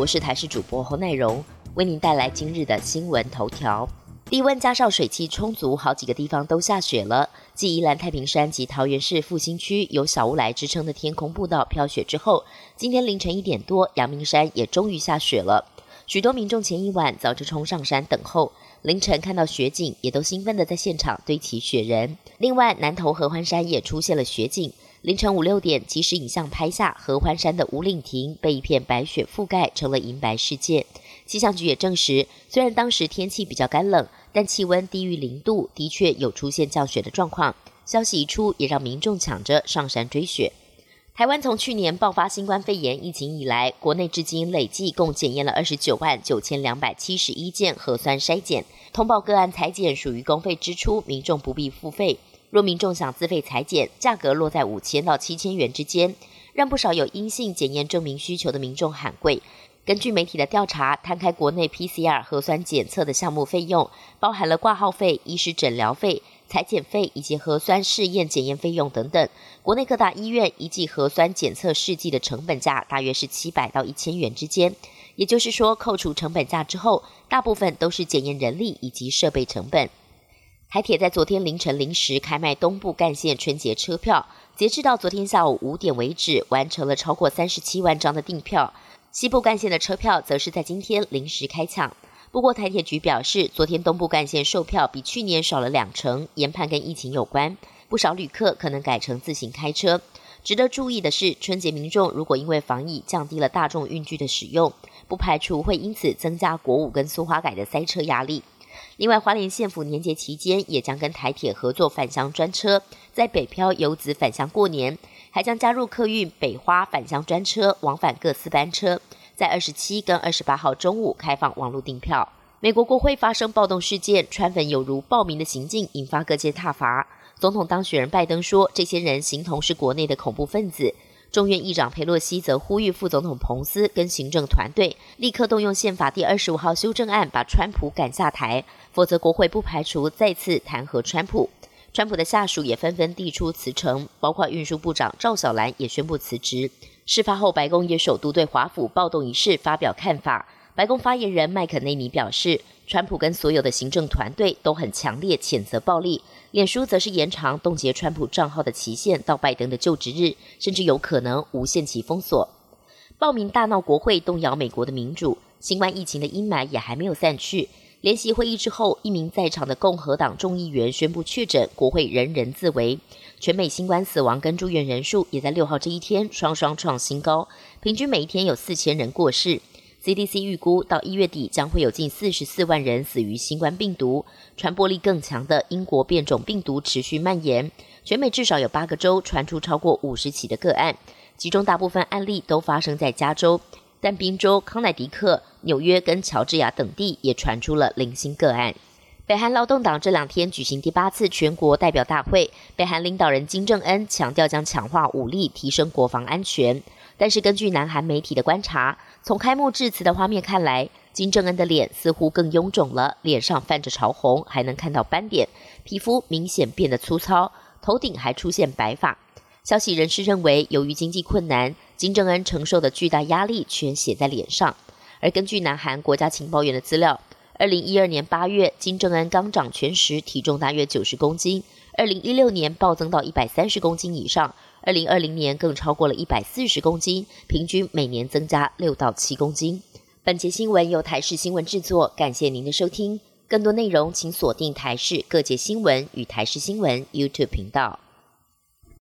我是台视主播侯乃荣，为您带来今日的新闻头条。低温加上水汽充足，好几个地方都下雪了。继宜兰太平山及桃园市复兴区有小乌来之称的天空步道飘雪之后，今天凌晨一点多，阳明山也终于下雪了。许多民众前一晚早就冲上山等候，凌晨看到雪景，也都兴奋地在现场堆起雪人。另外，南投合欢山也出现了雪景。凌晨五六点，即时影像拍下合欢山的五岭亭被一片白雪覆盖，成了银白世界。气象局也证实，虽然当时天气比较干冷，但气温低于零度，的确有出现降雪的状况。消息一出，也让民众抢着上山追雪。台湾从去年爆发新冠肺炎疫情以来，国内至今累计共检验了二十九万九千两百七十一件核酸筛检，通报个案裁检属于公费支出，民众不必付费。若民众想自费裁剪，价格落在五千到七千元之间，让不少有阴性检验证明需求的民众喊贵。根据媒体的调查，摊开国内 PCR 核酸检测的项目费用，包含了挂号费、医师诊疗费、裁剪费以及核酸试验检验费用等等。国内各大医院一剂核酸检测试剂的成本价大约是七百到一千元之间，也就是说，扣除成本价之后，大部分都是检验人力以及设备成本。台铁在昨天凌晨零时开卖东部干线春节车票，截至到昨天下午五点为止，完成了超过三十七万张的订票。西部干线的车票则是在今天零时开抢。不过台铁局表示，昨天东部干线售票比去年少了两成，研判跟疫情有关，不少旅客可能改成自行开车。值得注意的是，春节民众如果因为防疫降低了大众运具的使用，不排除会因此增加国五跟苏花改的塞车压力。另外，花莲县府年节期间也将跟台铁合作返乡专车，在北漂游子返乡过年，还将加入客运北花返乡专车，往返各四班车，在二十七跟二十八号中午开放网络订票。美国国会发生暴动事件，川粉有如暴民的行径，引发各界挞伐。总统当选人拜登说，这些人形同是国内的恐怖分子。众院议长佩洛西则呼吁副总统彭斯跟行政团队立刻动用宪法第二十五号修正案，把川普赶下台，否则国会不排除再次弹劾川普。川普的下属也纷纷递出辞呈，包括运输部长赵小兰也宣布辞职。事发后，白宫也首度对华府暴动一事发表看法。白宫发言人麦肯内尼表示，川普跟所有的行政团队都很强烈谴责暴力。脸书则是延长冻结川普账号的期限到拜登的就职日，甚至有可能无限期封锁。暴民大闹国会，动摇美国的民主。新冠疫情的阴霾也还没有散去。联席会议之后，一名在场的共和党众议员宣布确诊，国会人人自危。全美新冠死亡跟住院人数也在六号这一天双双创新高，平均每一天有四千人过世。CDC 预估，到一月底将会有近四十四万人死于新冠病毒。传播力更强的英国变种病毒持续蔓延，全美至少有八个州传出超过五十起的个案，其中大部分案例都发生在加州，但宾州、康乃狄克、纽约跟乔治亚等地也传出了零星个案。北韩劳动党这两天举行第八次全国代表大会，北韩领导人金正恩强调将强化武力，提升国防安全。但是根据南韩媒体的观察，从开幕致辞的画面看来，金正恩的脸似乎更臃肿了，脸上泛着潮红，还能看到斑点，皮肤明显变得粗糙，头顶还出现白发。消息人士认为，由于经济困难，金正恩承受的巨大压力全写在脸上。而根据南韩国家情报院的资料，二零一二年八月，金正恩刚掌权时体重大约九十公斤，二零一六年暴增到一百三十公斤以上。二零二零年更超过了一百四十公斤，平均每年增加六到七公斤。本节新闻由台视新闻制作，感谢您的收听。更多内容请锁定台视各界新闻与台视新闻 YouTube 频道。